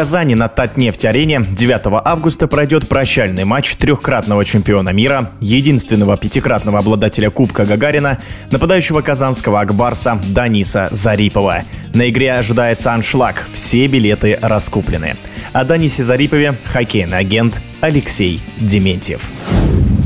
Казани на Татнефть-арене 9 августа пройдет прощальный матч трехкратного чемпиона мира, единственного пятикратного обладателя Кубка Гагарина, нападающего казанского Акбарса Даниса Зарипова. На игре ожидается аншлаг, все билеты раскуплены. О Данисе Зарипове хоккейный агент Алексей Дементьев.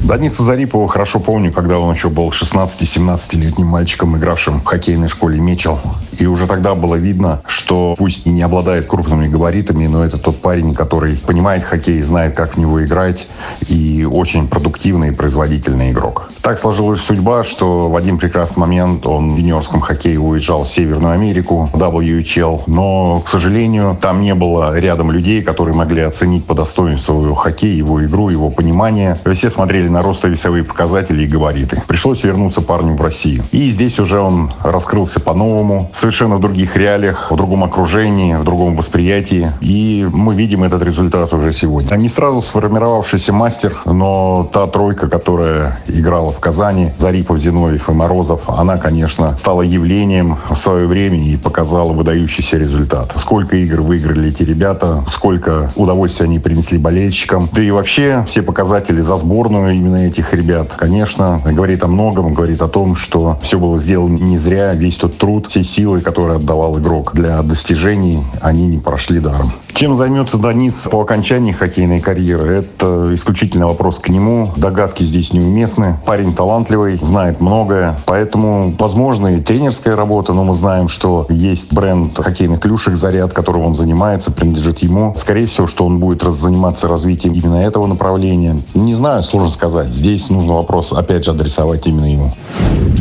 Дениса Зарипова хорошо помню, когда он еще был 16-17-летним мальчиком, игравшим в хоккейной школе «Мечел». И уже тогда было видно, что пусть и не обладает крупными габаритами, но это тот парень, который понимает хоккей, знает, как в него играть, и очень продуктивный и производительный игрок. Так сложилась судьба, что в один прекрасный момент он в юниорском хоккее уезжал в Северную Америку, в WHL, но, к сожалению, там не было рядом людей, которые могли оценить по достоинству его хоккей, его игру, его понимание. Все смотрели на ростовесовые показатели и габариты. Пришлось вернуться парню в Россию. И здесь уже он раскрылся по-новому, совершенно в других реалиях, в другом окружении, в другом восприятии. И мы видим этот результат уже сегодня. Не сразу сформировавшийся мастер, но та тройка, которая играла в Казани, Зарипов, Зиновьев и Морозов, она, конечно, стала явлением в свое время и показала выдающийся результат. Сколько игр выиграли эти ребята, сколько удовольствия они принесли болельщикам. Да и вообще все показатели за сборную именно этих ребят, конечно, говорит о многом, говорит о том, что все было сделано не зря, весь тот труд, все силы, которые отдавал игрок для достижений, они не прошли даром. Чем займется Данис по окончании хоккейной карьеры, это исключительно вопрос к нему. Догадки здесь неуместны. Парень талантливый, знает многое. Поэтому, возможно, и тренерская работа, но мы знаем, что есть бренд хоккейных клюшек «Заряд», которым он занимается, принадлежит ему. Скорее всего, что он будет заниматься развитием именно этого направления. Не знаю, сложно сказать. Здесь нужно вопрос, опять же, адресовать именно ему.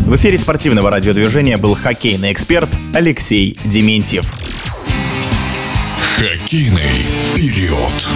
В эфире спортивного радиодвижения был хоккейный эксперт Алексей Дементьев. Хоккейный период.